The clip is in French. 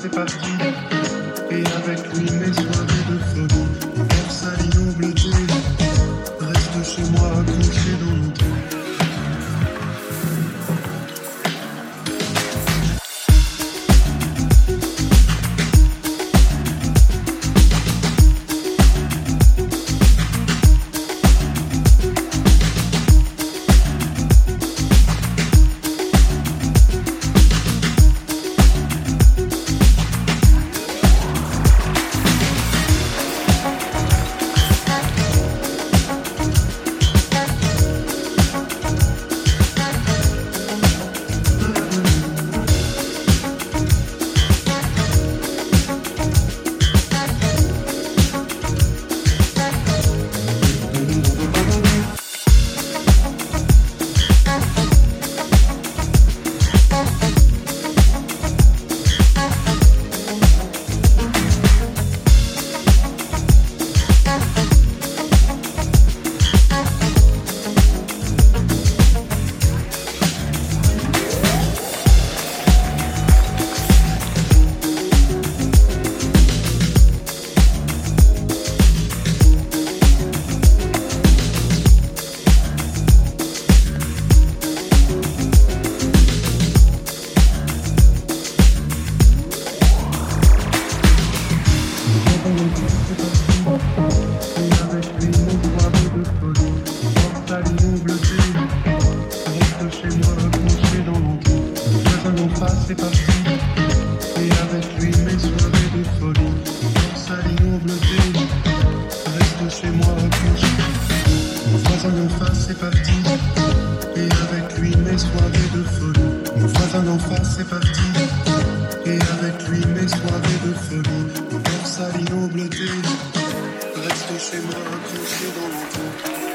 c'est parti. Et avec lui, mes soirées de folie. Mon père saline au passer partout. Et avec lui, mes soirées de folie, danse à ignoble pays. Reste chez moi, au refuge. Mon voisin d'en face est parti. Et avec lui, mes soirées de folie. Mon voisin d'en face est parti. Et avec lui, mes soirées de folie, danse à l'ignoble Reste chez moi, accroché dans l'enfant.